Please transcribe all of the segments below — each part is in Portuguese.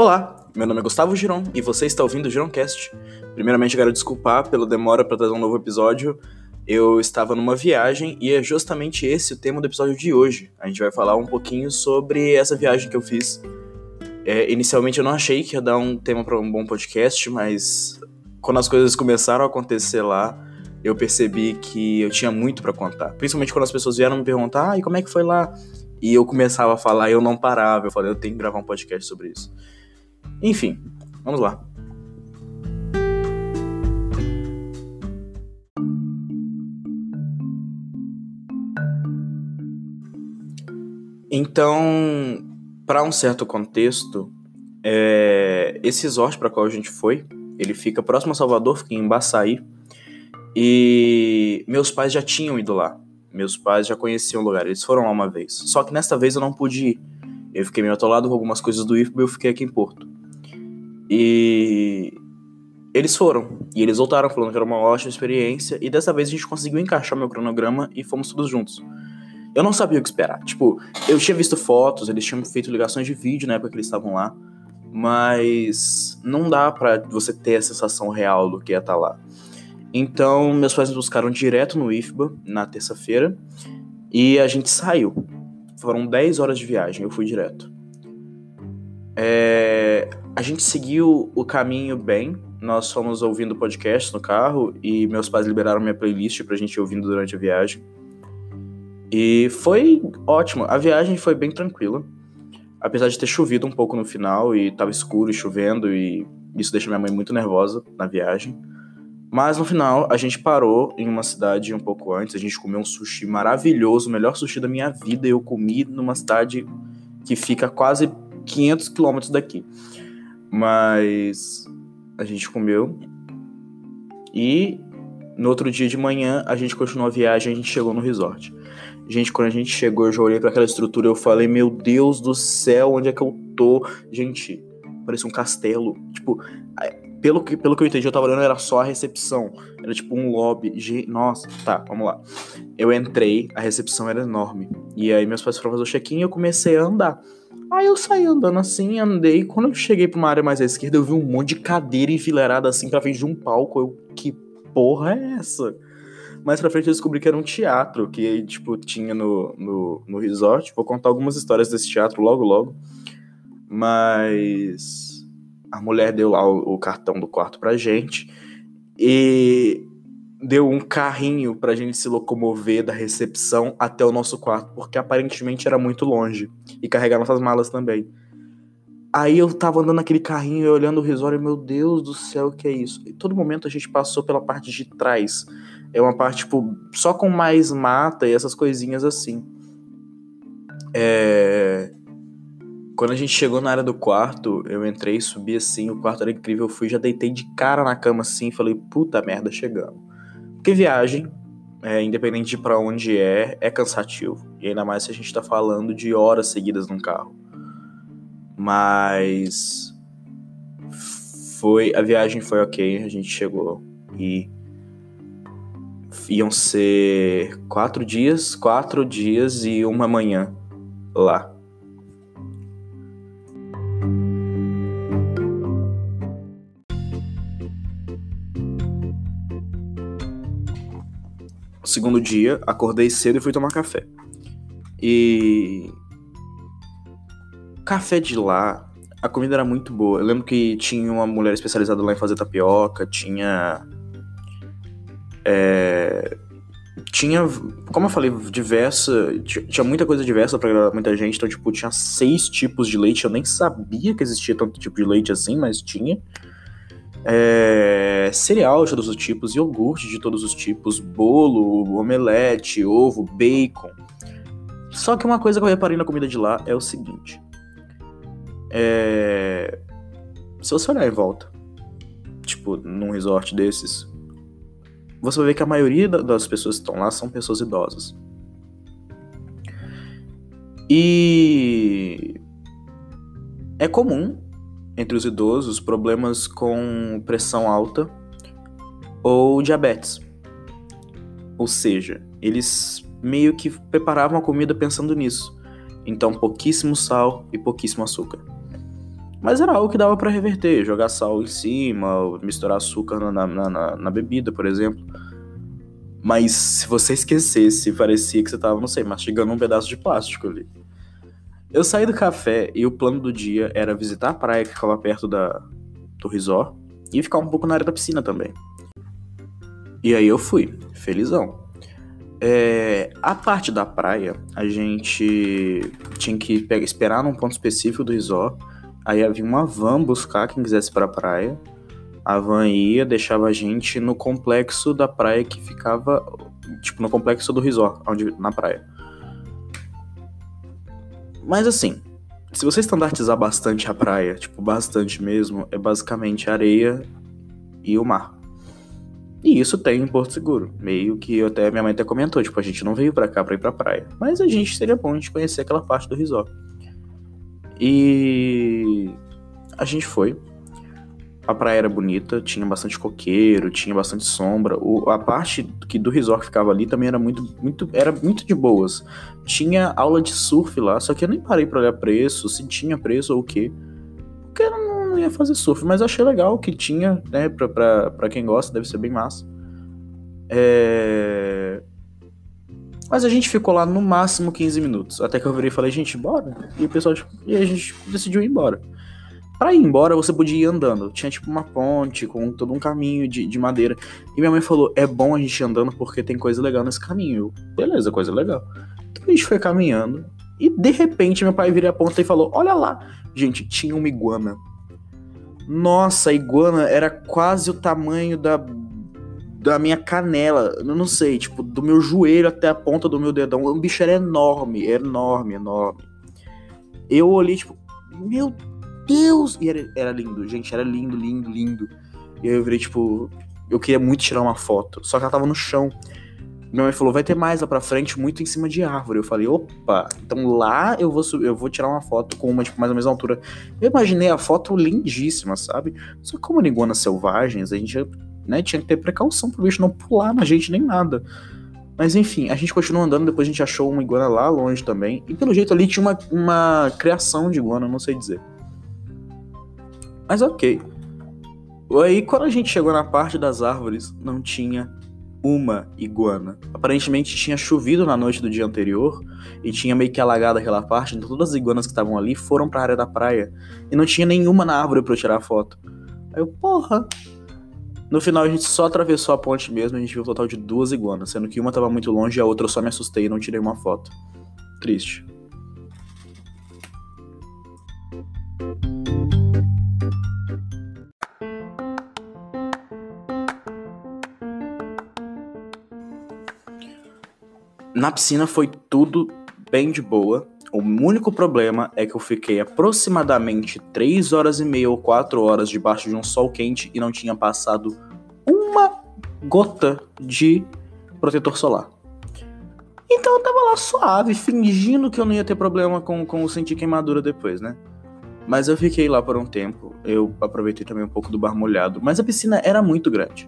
Olá, meu nome é Gustavo Giron e você está ouvindo o Gironcast. Primeiramente, quero desculpar pela demora para trazer um novo episódio. Eu estava numa viagem e é justamente esse o tema do episódio de hoje. A gente vai falar um pouquinho sobre essa viagem que eu fiz. É, inicialmente eu não achei que ia dar um tema para um bom podcast, mas quando as coisas começaram a acontecer lá, eu percebi que eu tinha muito para contar. Principalmente quando as pessoas vieram me perguntar, ah, e como é que foi lá? E eu começava a falar e eu não parava. Eu falei, eu tenho que gravar um podcast sobre isso. Enfim, vamos lá. Então, para um certo contexto, é, esse resort para qual a gente foi, ele fica próximo a Salvador, fica em Baçaí, e meus pais já tinham ido lá. Meus pais já conheciam o lugar, eles foram lá uma vez. Só que nesta vez eu não pude ir. Eu fiquei meio atolado com algumas coisas do IFB eu fiquei aqui em Porto. E eles foram. E eles voltaram falando que era uma ótima experiência. E dessa vez a gente conseguiu encaixar meu cronograma e fomos todos juntos. Eu não sabia o que esperar. Tipo, eu tinha visto fotos, eles tinham feito ligações de vídeo na época que eles estavam lá. Mas não dá para você ter a sensação real do que é estar tá lá. Então, meus pais me buscaram direto no IFBA na terça-feira e a gente saiu. Foram 10 horas de viagem, eu fui direto. É, a gente seguiu o caminho bem. Nós fomos ouvindo podcast no carro e meus pais liberaram minha playlist pra gente ir ouvindo durante a viagem. E foi ótimo. A viagem foi bem tranquila. Apesar de ter chovido um pouco no final e tava escuro e chovendo, e isso deixa minha mãe muito nervosa na viagem. Mas no final, a gente parou em uma cidade um pouco antes. A gente comeu um sushi maravilhoso, o melhor sushi da minha vida. Eu comi numa cidade que fica quase 500 quilômetros daqui. Mas a gente comeu. E no outro dia de manhã, a gente continuou a viagem. A gente chegou no resort. Gente, quando a gente chegou, eu já olhei para aquela estrutura. Eu falei, meu Deus do céu, onde é que eu tô? Gente, parecia um castelo. Tipo, pelo que, pelo que eu entendi, eu tava olhando, era só a recepção. Era tipo um lobby. Nossa, tá, vamos lá. Eu entrei, a recepção era enorme. E aí meus pais foram fazer o check-in e eu comecei a andar. Aí eu saí andando assim, andei. Quando eu cheguei pra uma área mais à esquerda, eu vi um monte de cadeira enfileirada assim pra frente de um palco. Eu, que porra é essa? Mais pra frente eu descobri que era um teatro que, tipo, tinha no, no, no resort. Vou contar algumas histórias desse teatro logo, logo. Mas a mulher deu lá o, o cartão do quarto pra gente e deu um carrinho pra gente se locomover da recepção até o nosso quarto, porque aparentemente era muito longe e carregar nossas malas também. Aí eu tava andando naquele carrinho e olhando o e meu Deus do céu, o que é isso? E todo momento a gente passou pela parte de trás. É uma parte, tipo, só com mais mata e essas coisinhas assim. É... Quando a gente chegou na área do quarto, eu entrei, subi assim, o quarto era incrível, eu fui, já deitei de cara na cama assim, falei, puta merda, chegamos. Porque viagem, é, independente de para onde é, é cansativo. E ainda mais se a gente tá falando de horas seguidas num carro. Mas foi a viagem foi ok, a gente chegou e iam ser quatro dias, quatro dias e uma manhã lá. Segundo dia, acordei cedo e fui tomar café. E. Café de lá, a comida era muito boa. Eu lembro que tinha uma mulher especializada lá em fazer tapioca, tinha. É, tinha, como eu falei, diversa. Tinha muita coisa diversa para agradar muita gente. Então, tipo, tinha seis tipos de leite. Eu nem sabia que existia tanto tipo de leite assim, mas tinha é, cereal de todos os tipos, iogurte de todos os tipos, bolo, omelete, ovo, bacon. Só que uma coisa que eu reparei na comida de lá é o seguinte: é, se você olhar em volta, tipo, num resort desses, você vai ver que a maioria das pessoas que estão lá são pessoas idosas. E é comum entre os idosos problemas com pressão alta ou diabetes. Ou seja, eles meio que preparavam a comida pensando nisso. Então, pouquíssimo sal e pouquíssimo açúcar. Mas era algo que dava para reverter, jogar sal em cima, misturar açúcar na, na, na, na, bebida, por exemplo. Mas se você esquecesse, parecia que você tava, não sei, mastigando um pedaço de plástico ali. Eu saí do café e o plano do dia era visitar a praia que ficava perto da, do resort e ficar um pouco na área da piscina também. E aí eu fui, felizão. É, a parte da praia, a gente tinha que pegar, esperar num ponto específico do resort. Aí havia uma van buscar quem quisesse para a praia. A van ia, deixava a gente no complexo da praia que ficava, tipo, no complexo do resort, onde, na praia. Mas assim, se você estandartizar bastante a praia, tipo, bastante mesmo, é basicamente areia e o mar. E isso tem em Porto Seguro. Meio que até minha mãe até comentou, tipo, a gente não veio para cá para ir pra praia. Mas a gente seria bom de conhecer aquela parte do resort. E a gente foi. A praia era bonita, tinha bastante coqueiro, tinha bastante sombra. O, a parte que do resort ficava ali também era muito, muito, era muito de boas. Tinha aula de surf lá, só que eu nem parei para olhar preço, se tinha preço ou o quê. Porque eu não não ia fazer surf, mas achei legal que tinha, né? Pra, pra, pra quem gosta, deve ser bem massa. É... Mas a gente ficou lá no máximo 15 minutos. Até que eu virei e falei, gente, bora. E o pessoal, tipo, e a gente decidiu ir embora. Pra ir embora, você podia ir andando. Tinha tipo uma ponte com todo um caminho de, de madeira. E minha mãe falou: é bom a gente ir andando porque tem coisa legal nesse caminho. Eu, beleza, coisa legal. Então a gente foi caminhando. E de repente meu pai virou a ponta e falou: Olha lá. Gente, tinha uma iguana nossa, a iguana era quase o tamanho da, da minha canela. Eu não sei, tipo, do meu joelho até a ponta do meu dedão. O bicho era enorme, enorme, enorme. Eu olhei, tipo, meu Deus! E era, era lindo, gente, era lindo, lindo, lindo. E aí eu virei, tipo, eu queria muito tirar uma foto. Só que ela tava no chão. Minha mãe falou, vai ter mais lá pra frente, muito em cima de árvore. Eu falei, opa, então lá eu vou eu vou tirar uma foto com uma, tipo, mais ou menos altura. Eu imaginei a foto lindíssima, sabe? Só que como iguanas selvagens, a gente né, tinha que ter precaução pro bicho não pular na gente nem nada. Mas enfim, a gente continuou andando, depois a gente achou uma iguana lá longe também. E pelo jeito ali tinha uma, uma criação de iguana, não sei dizer. Mas ok. Aí quando a gente chegou na parte das árvores, não tinha uma iguana. Aparentemente tinha chovido na noite do dia anterior e tinha meio que alagado aquela parte, então todas as iguanas que estavam ali foram para a área da praia e não tinha nenhuma na árvore para eu tirar foto. Aí eu, porra. No final a gente só atravessou a ponte mesmo, a gente viu um total de duas iguanas, sendo que uma estava muito longe e a outra eu só me assustei e não tirei uma foto. Triste. Na piscina foi tudo bem de boa. O único problema é que eu fiquei aproximadamente 3 horas e meia ou 4 horas debaixo de um sol quente e não tinha passado uma gota de protetor solar. Então eu tava lá suave, fingindo que eu não ia ter problema com, com sentir queimadura depois, né? Mas eu fiquei lá por um tempo. Eu aproveitei também um pouco do bar molhado. Mas a piscina era muito grande.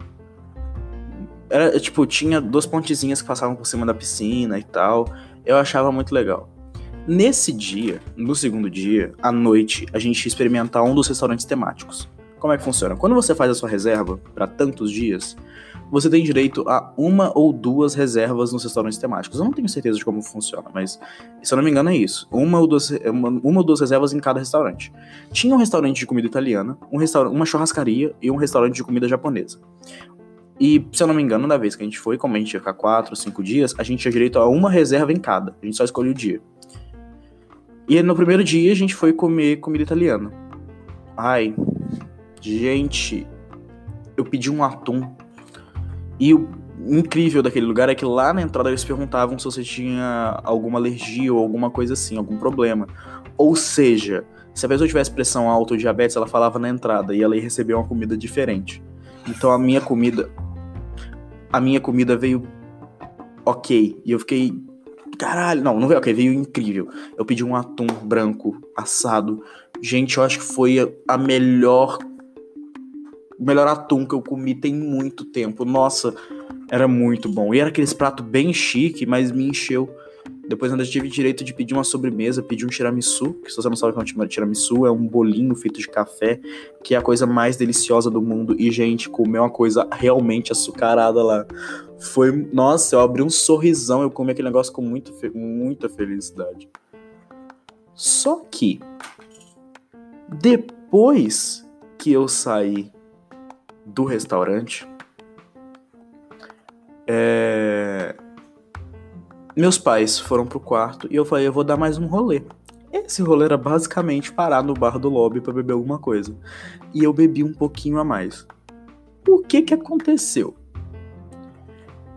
Era, tipo, tinha duas pontezinhas que passavam por cima da piscina e tal. Eu achava muito legal. Nesse dia, no segundo dia, à noite, a gente ia experimentar um dos restaurantes temáticos. Como é que funciona? Quando você faz a sua reserva para tantos dias, você tem direito a uma ou duas reservas nos restaurantes temáticos. Eu não tenho certeza de como funciona, mas se eu não me engano é isso. Uma ou duas, uma, uma ou duas reservas em cada restaurante. Tinha um restaurante de comida italiana, um restaurante, uma churrascaria e um restaurante de comida japonesa. E, se eu não me engano, da vez que a gente foi, como a gente ia ficar quatro, cinco dias, a gente tinha direito a uma reserva em cada. A gente só escolheu o dia. E no primeiro dia a gente foi comer comida italiana. Ai, gente, eu pedi um atum. E o incrível daquele lugar é que lá na entrada eles perguntavam se você tinha alguma alergia ou alguma coisa assim, algum problema. Ou seja, se a pessoa tivesse pressão alta ou diabetes, ela falava na entrada e ela ia receber uma comida diferente. Então a minha comida a minha comida veio ok. E eu fiquei. Caralho, não, não veio ok, veio incrível. Eu pedi um atum branco assado. Gente, eu acho que foi a melhor. O melhor atum que eu comi tem muito tempo. Nossa, era muito bom. E era aqueles prato bem chique, mas me encheu. Depois ainda tive direito de pedir uma sobremesa, pedir um tiramisu, que se você não sabe o que é um tiramisu, é um bolinho feito de café, que é a coisa mais deliciosa do mundo. E, gente, comer uma coisa realmente açucarada lá. Foi. Nossa, eu abri um sorrisão, eu comi aquele negócio com muito, muita felicidade. Só que. Depois que eu saí do restaurante, é... Meus pais foram pro quarto e eu falei, eu vou dar mais um rolê. Esse rolê era basicamente parar no bar do lobby para beber alguma coisa. E eu bebi um pouquinho a mais. O que que aconteceu?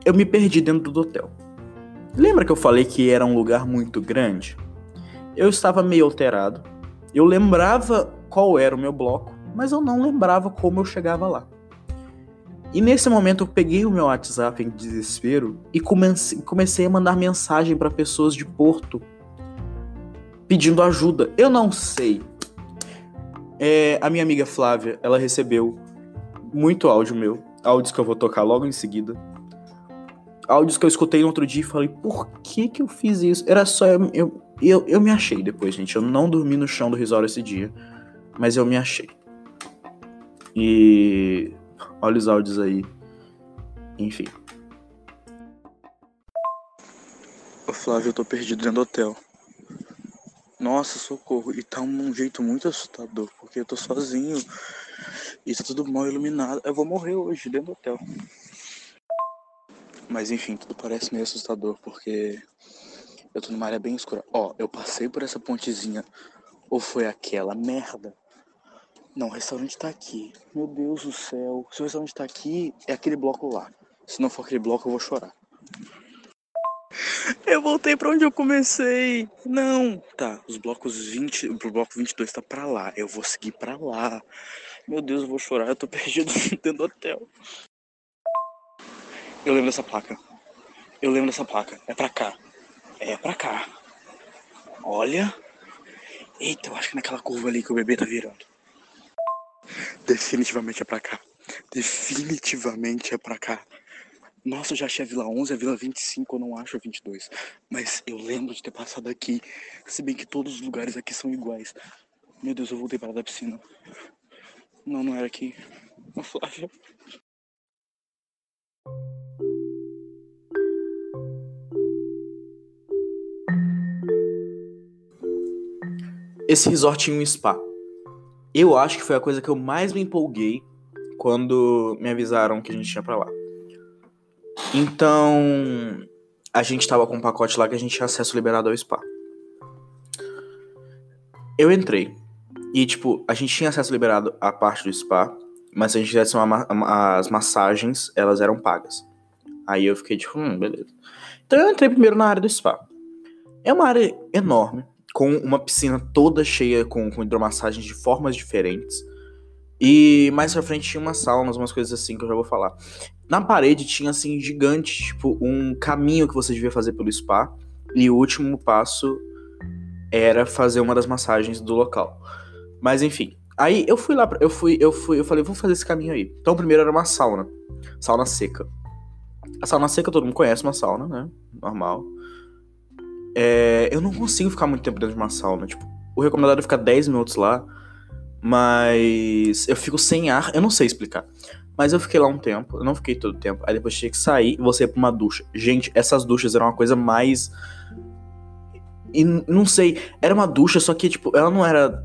Eu me perdi dentro do hotel. Lembra que eu falei que era um lugar muito grande? Eu estava meio alterado. Eu lembrava qual era o meu bloco, mas eu não lembrava como eu chegava lá. E nesse momento eu peguei o meu WhatsApp em desespero e comecei, a mandar mensagem para pessoas de Porto pedindo ajuda. Eu não sei. É, a minha amiga Flávia, ela recebeu muito áudio meu, áudios que eu vou tocar logo em seguida. Áudios que eu escutei no outro dia e falei, por que que eu fiz isso? Era só eu, eu, eu, eu me achei depois, gente. Eu não dormi no chão do risório esse dia, mas eu me achei. E Olha os áudios aí. Enfim. Ô Flávio, eu tô perdido dentro do hotel. Nossa, socorro. E tá um jeito muito assustador, porque eu tô sozinho. E tá tudo mal iluminado. Eu vou morrer hoje dentro do hotel. Mas enfim, tudo parece meio assustador, porque eu tô numa área bem escura. Ó, eu passei por essa pontezinha. Ou foi aquela merda não, o restaurante tá aqui. Meu Deus do céu. Se o restaurante tá aqui, é aquele bloco lá. Se não for aquele bloco, eu vou chorar. Eu voltei para onde eu comecei. Não. Tá, os blocos 20, o bloco 22 tá para lá. Eu vou seguir para lá. Meu Deus, eu vou chorar. Eu tô perdido dentro do hotel. Eu lembro dessa placa. Eu lembro dessa placa. É pra cá. É pra cá. Olha. Eita, eu acho que é naquela curva ali que o bebê tá virando. Definitivamente é pra cá. Definitivamente é pra cá. Nossa, eu já achei a Vila 11, a Vila 25, eu não acho a 22. Mas eu lembro de ter passado aqui. Se bem que todos os lugares aqui são iguais. Meu Deus, eu voltei para da piscina. Não, não era aqui. Esse resort tinha um spa. Eu acho que foi a coisa que eu mais me empolguei quando me avisaram que a gente tinha pra lá. Então, a gente tava com um pacote lá que a gente tinha acesso liberado ao spa. Eu entrei. E, tipo, a gente tinha acesso liberado à parte do spa, mas se a gente tivesse uma, as massagens, elas eram pagas. Aí eu fiquei tipo, hum, beleza. Então eu entrei primeiro na área do spa. É uma área enorme com uma piscina toda cheia com, com hidromassagens de formas diferentes. E mais pra frente tinha umas saunas, umas coisas assim que eu já vou falar. Na parede tinha assim gigante, tipo, um caminho que você devia fazer pelo spa. E o último passo era fazer uma das massagens do local. Mas enfim, aí eu fui lá, eu fui, eu fui, eu falei, vou fazer esse caminho aí. Então primeiro era uma sauna, sauna seca. A sauna seca todo mundo conhece uma sauna, né? Normal. É, eu não consigo ficar muito tempo dentro de uma sauna. Tipo, o recomendado é ficar 10 minutos lá, mas eu fico sem ar, eu não sei explicar. Mas eu fiquei lá um tempo, eu não fiquei todo o tempo. Aí depois tinha que sair e você ia pra uma ducha. Gente, essas duchas eram uma coisa mais. E não sei, era uma ducha, só que, tipo, ela não era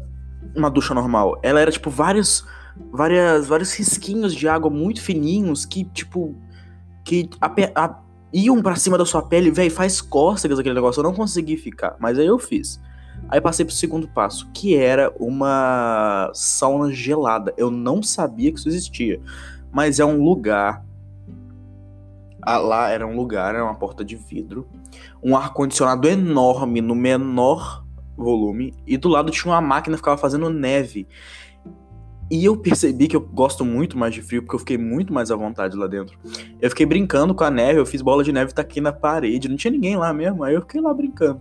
uma ducha normal. Ela era, tipo, vários. Várias, vários risquinhos de água muito fininhos que, tipo. Que iam para cima da sua pele, velho, faz cócegas aquele negócio. Eu não consegui ficar, mas aí eu fiz. Aí passei pro segundo passo, que era uma sauna gelada. Eu não sabia que isso existia, mas é um lugar. Lá era um lugar, era uma porta de vidro, um ar condicionado enorme no menor volume e do lado tinha uma máquina que ficava fazendo neve. E eu percebi que eu gosto muito mais de frio, porque eu fiquei muito mais à vontade lá dentro. Eu fiquei brincando com a neve, eu fiz bola de neve tá aqui na parede, não tinha ninguém lá mesmo, aí eu fiquei lá brincando.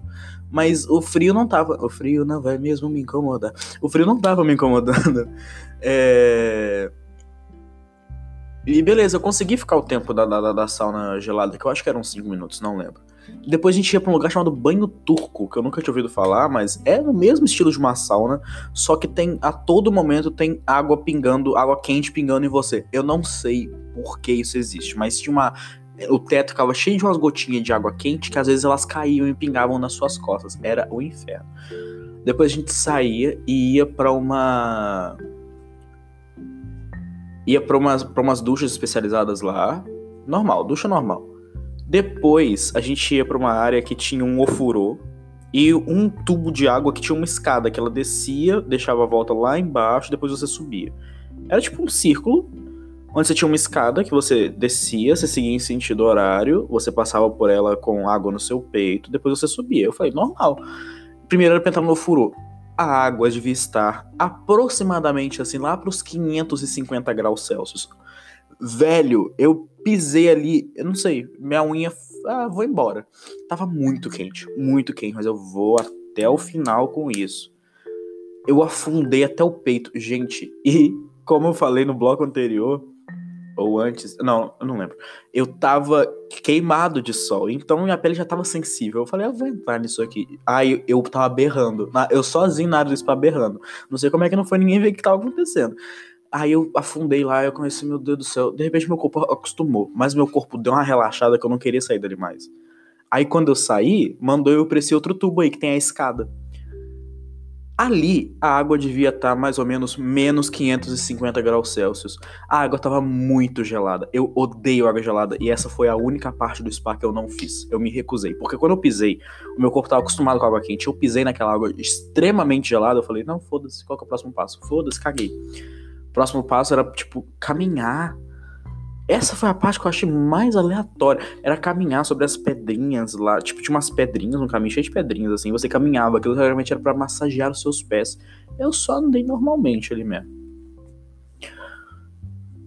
Mas o frio não tava. O frio não vai mesmo me incomodar. O frio não tava me incomodando. É... E beleza, eu consegui ficar o tempo da, da, da sauna gelada, que eu acho que eram 5 minutos, não lembro. Depois a gente ia pra um lugar chamado Banho Turco, que eu nunca tinha ouvido falar, mas é no mesmo estilo de uma sauna, só que tem a todo momento tem água pingando, água quente pingando em você. Eu não sei por que isso existe, mas tinha uma o teto ficava cheio de umas gotinhas de água quente que às vezes elas caíam e pingavam nas suas costas. Era o inferno. Depois a gente saía e ia para uma ia para umas, pra umas duchas especializadas lá, normal, ducha normal. Depois a gente ia para uma área que tinha um ofurô e um tubo de água que tinha uma escada que ela descia, deixava a volta lá embaixo, depois você subia. Era tipo um círculo onde você tinha uma escada que você descia, você seguia em sentido horário, você passava por ela com água no seu peito, depois você subia. Eu falei, normal. Primeiro era pra entrar no ofurô. A água devia estar aproximadamente assim, lá para os 550 graus Celsius. Velho, eu pisei ali, eu não sei, minha unha, ah, vou embora. Tava muito quente, muito quente, mas eu vou até o final com isso. Eu afundei até o peito, gente, e como eu falei no bloco anterior, ou antes, não, eu não lembro. Eu tava queimado de sol, então minha pele já tava sensível. Eu falei, eu vou entrar nisso aqui. Aí eu, eu tava berrando, eu sozinho na área do spa berrando. Não sei como é que não foi ninguém ver o que tava acontecendo. Aí eu afundei lá, eu comecei, meu Deus do céu. De repente meu corpo acostumou, mas meu corpo deu uma relaxada que eu não queria sair dali mais. Aí quando eu saí, mandou eu pra esse outro tubo aí que tem a escada. Ali a água devia estar tá mais ou menos menos 550 graus Celsius. A água estava muito gelada. Eu odeio água gelada e essa foi a única parte do spa que eu não fiz. Eu me recusei, porque quando eu pisei, o meu corpo estava acostumado com água quente. Eu pisei naquela água extremamente gelada. Eu falei, não, foda-se, qual que é o próximo passo? Foda-se, caguei. Próximo passo era, tipo, caminhar. Essa foi a parte que eu achei mais aleatória. Era caminhar sobre as pedrinhas lá. Tipo, tinha umas pedrinhas, um caminho cheio de pedrinhas, assim. Você caminhava. Aquilo realmente era para massagear os seus pés. Eu só andei normalmente ali mesmo.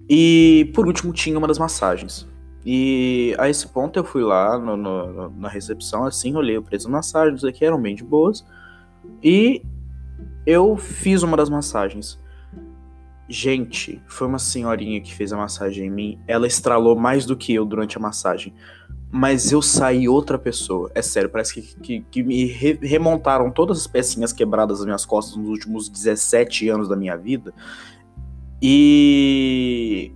E por último tinha uma das massagens. E a esse ponto eu fui lá no, no, na recepção, assim, olhei o preço das massagens, aqui eram bem de boas. E eu fiz uma das massagens. Gente, foi uma senhorinha que fez a massagem em mim. Ela estralou mais do que eu durante a massagem. Mas eu saí outra pessoa. É sério, parece que, que, que me re remontaram todas as pecinhas quebradas das minhas costas nos últimos 17 anos da minha vida. E.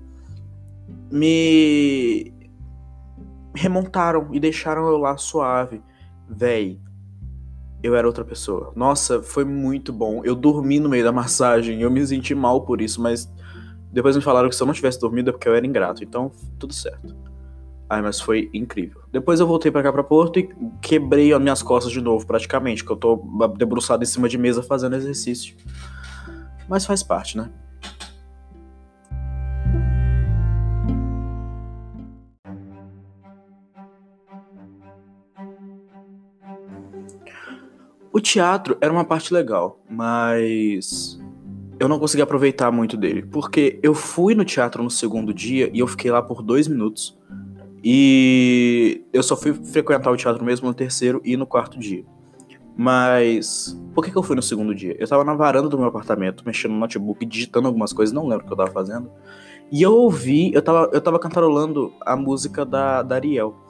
Me. Remontaram e deixaram eu lá suave. Véi, eu era outra pessoa. Nossa, foi muito bom. Eu dormi no meio da massagem, eu me senti mal por isso, mas depois me falaram que se eu não tivesse dormido é porque eu era ingrato, então tudo certo. Ai, mas foi incrível. Depois eu voltei para cá para Porto e quebrei as minhas costas de novo, praticamente, que eu tô debruçado em cima de mesa fazendo exercício. Mas faz parte, né? O teatro era uma parte legal, mas eu não consegui aproveitar muito dele, porque eu fui no teatro no segundo dia e eu fiquei lá por dois minutos. E eu só fui frequentar o teatro mesmo no terceiro e no quarto dia. Mas por que, que eu fui no segundo dia? Eu tava na varanda do meu apartamento, mexendo no notebook, digitando algumas coisas, não lembro o que eu tava fazendo. E eu ouvi, eu tava, eu tava cantarolando a música da, da Ariel.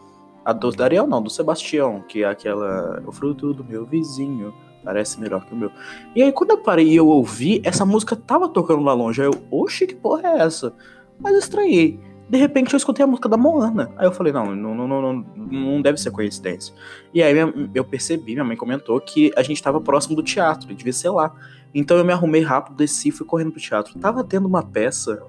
A do Ariel não, do Sebastião, que é aquela. O fruto do meu vizinho. Parece melhor que o meu. E aí, quando eu parei e eu ouvi, essa música tava tocando lá longe. Aí eu, oxe, que porra é essa? Mas eu estranhei. De repente eu escutei a música da Moana. Aí eu falei, não, não, não, não, não deve ser coincidência. E aí eu percebi, minha mãe comentou que a gente tava próximo do teatro, devia ser lá. Então eu me arrumei rápido, desci e fui correndo pro teatro. Tava tendo uma peça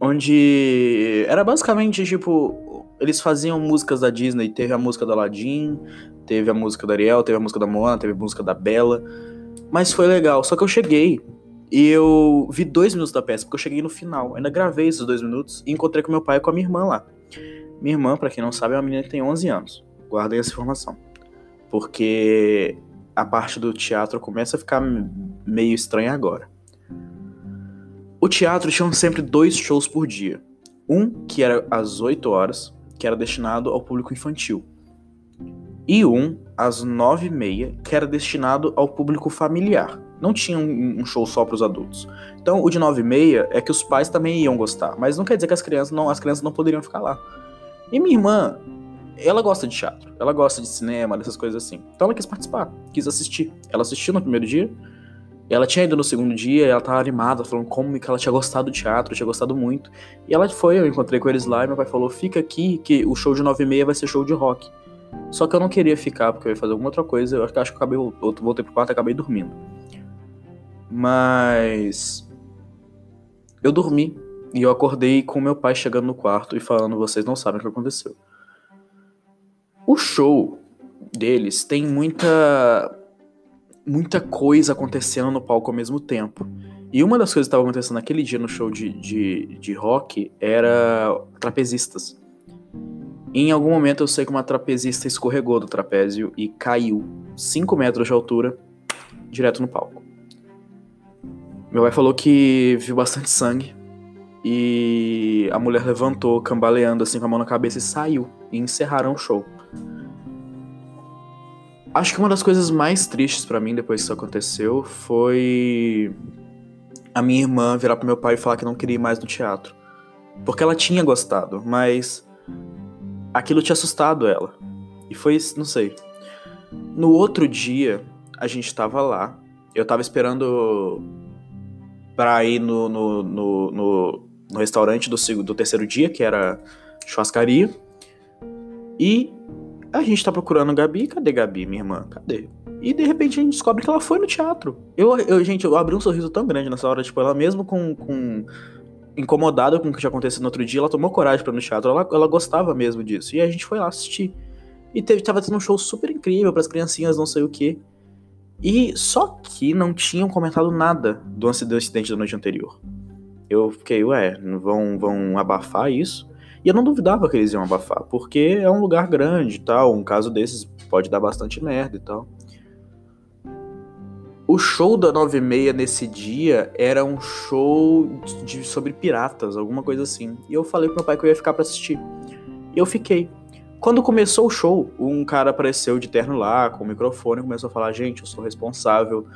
onde era basicamente tipo eles faziam músicas da Disney. Teve a música do Aladdin, teve a música da Ariel, teve a música da Moana, teve a música da Bela. Mas foi legal. Só que eu cheguei e eu vi dois minutos da peça, porque eu cheguei no final. ainda gravei esses dois minutos e encontrei com meu pai e com a minha irmã lá. Minha irmã, para quem não sabe, é uma menina que tem 11 anos. Guardem essa informação. Porque a parte do teatro começa a ficar meio estranha agora. O teatro tinha sempre dois shows por dia. Um que era às 8 horas que era destinado ao público infantil, e um às nove e meia, que era destinado ao público familiar. Não tinha um, um show só para os adultos. Então, o de 9 e meia é que os pais também iam gostar, mas não quer dizer que as crianças não, as crianças não poderiam ficar lá. E minha irmã, ela gosta de teatro, ela gosta de cinema, dessas coisas assim. Então ela quis participar, quis assistir. Ela assistiu no primeiro dia, ela tinha ido no segundo dia, ela tava animada, falando como que ela tinha gostado do teatro, tinha gostado muito. E ela foi, eu encontrei com eles lá e meu pai falou: fica aqui, que o show de 9 e meia vai ser show de rock. Só que eu não queria ficar, porque eu ia fazer alguma outra coisa. Eu acho que, eu acabei, eu voltei pro quarto e acabei dormindo. Mas. Eu dormi. E eu acordei com meu pai chegando no quarto e falando: vocês não sabem o que aconteceu. O show deles tem muita muita coisa acontecendo no palco ao mesmo tempo. E uma das coisas que estava acontecendo naquele dia no show de, de, de rock era trapezistas. Em algum momento eu sei que uma trapezista escorregou do trapézio e caiu 5 metros de altura direto no palco. Meu pai falou que viu bastante sangue e a mulher levantou, cambaleando assim com a mão na cabeça e saiu. E encerraram o show. Acho que uma das coisas mais tristes para mim depois que isso aconteceu foi a minha irmã virar pro meu pai e falar que não queria ir mais no teatro. Porque ela tinha gostado, mas aquilo tinha assustado ela. E foi, não sei. No outro dia, a gente tava lá. Eu tava esperando pra ir no, no, no, no, no restaurante do, do terceiro dia, que era churrascaria. E a gente tá procurando Gabi, cadê Gabi, minha irmã? Cadê? E de repente a gente descobre que ela foi no teatro. Eu, eu gente, eu abri um sorriso tão grande nessa hora, tipo, ela mesmo com, com incomodada com o que tinha acontecido no outro dia, ela tomou coragem para ir no teatro, ela, ela gostava mesmo disso. E a gente foi lá assistir. E teve, tava tendo um show super incrível para as criancinhas, não sei o que. E só que não tinham comentado nada do acidente da noite anterior. Eu fiquei, ué, vão, vão abafar isso? E eu não duvidava que eles iam abafar, porque é um lugar grande e tal, um caso desses pode dar bastante merda e tal. O show da 96 nesse dia era um show de, sobre piratas, alguma coisa assim. E eu falei pro meu pai que eu ia ficar pra assistir. E eu fiquei. Quando começou o show, um cara apareceu de terno lá, com o microfone, e começou a falar: gente, eu sou responsável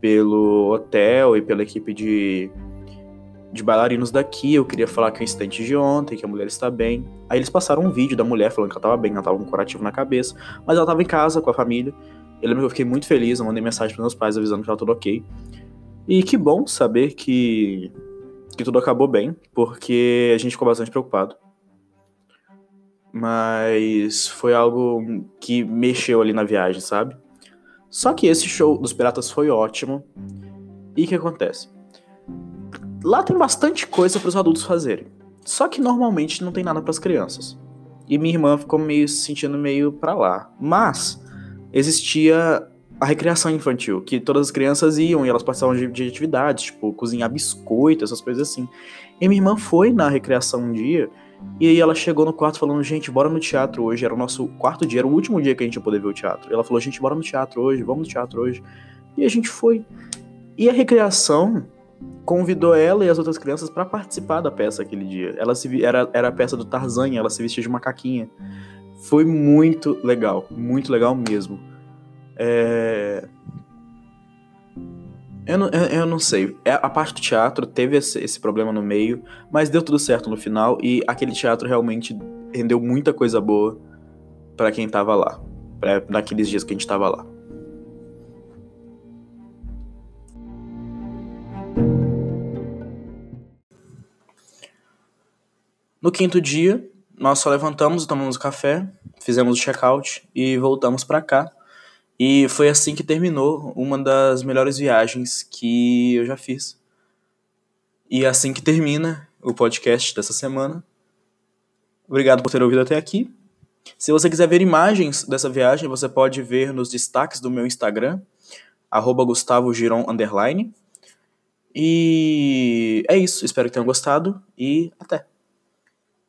pelo hotel e pela equipe de de bailarinos daqui, eu queria falar que é o instante de ontem, que a mulher está bem. Aí eles passaram um vídeo da mulher falando que ela estava bem, ela estava com um curativo na cabeça, mas ela estava em casa com a família. Eu lembro que eu fiquei muito feliz, eu mandei mensagem para meus pais avisando que estava tudo ok. E que bom saber que, que tudo acabou bem, porque a gente ficou bastante preocupado. Mas foi algo que mexeu ali na viagem, sabe? Só que esse show dos piratas foi ótimo. E o que acontece? Lá tem bastante coisa para os adultos fazerem. Só que normalmente não tem nada para as crianças. E minha irmã ficou meio se sentindo meio para lá. Mas existia a recreação infantil, que todas as crianças iam e elas participavam de, de atividades, tipo cozinhar biscoito, essas coisas assim. E minha irmã foi na recreação um dia e aí ela chegou no quarto falando, gente, bora no teatro hoje. Era o nosso quarto dia, era o último dia que a gente ia poder ver o teatro. E ela falou, gente, bora no teatro hoje, vamos no teatro hoje. E a gente foi. E a recreação convidou ela e as outras crianças para participar da peça aquele dia. Ela se era, era a peça do Tarzan, ela se vestia de macaquinha. Foi muito legal, muito legal mesmo. É... Eu não, eu, eu não sei. É, a parte do teatro teve esse, esse, problema no meio, mas deu tudo certo no final e aquele teatro realmente rendeu muita coisa boa para quem tava lá, pra, naqueles dias que a gente tava lá. No quinto dia, nós só levantamos, tomamos café, fizemos o check-out e voltamos para cá. E foi assim que terminou uma das melhores viagens que eu já fiz. E é assim que termina o podcast dessa semana. Obrigado por ter ouvido até aqui. Se você quiser ver imagens dessa viagem, você pode ver nos destaques do meu Instagram, arroba Gustavo Giron, underline. E é isso, espero que tenham gostado e até!